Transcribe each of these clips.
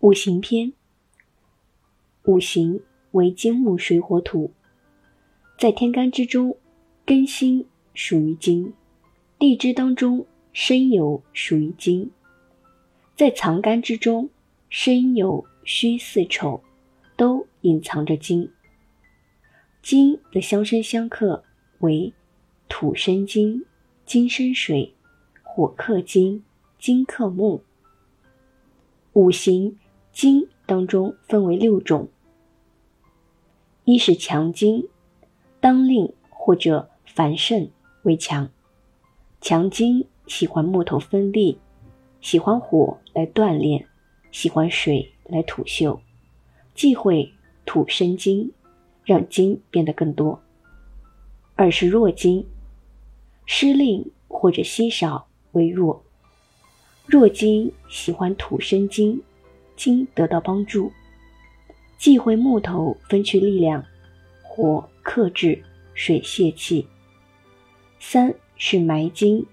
五行篇，五行为金木水火土，在天干之中，庚辛属于金；地支当中，申酉属于金；在藏干之中，申酉戌巳丑都隐藏着金。金的相生相克为土生金，金生水，火克金，金克木。五行。金当中分为六种，一是强金，当令或者繁盛为强。强金喜欢木头分立，喜欢火来锻炼，喜欢水来土秀，忌讳土生金，让金变得更多。二是弱金，失令或者稀少为弱。弱金喜欢土生金。金得到帮助，忌讳木头分去力量，火克制，水泄气。三是埋金，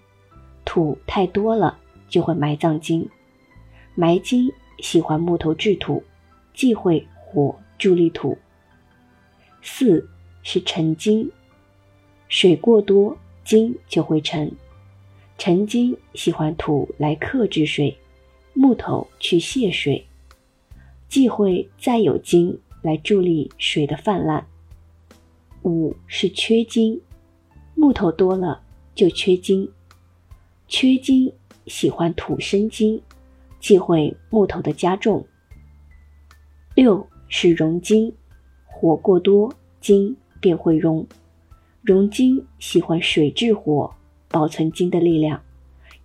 土太多了就会埋葬金。埋金喜欢木头制土，忌讳火助力土。四是沉金，水过多金就会沉。沉金喜欢土来克制水，木头去泄水。忌讳再有金来助力水的泛滥。五是缺金，木头多了就缺金，缺金喜欢土生金，忌讳木头的加重。六是融金，火过多金便会融，融金喜欢水制火，保存金的力量，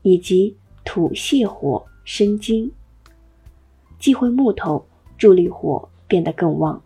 以及土泻火生金，忌讳木头。助力火变得更旺。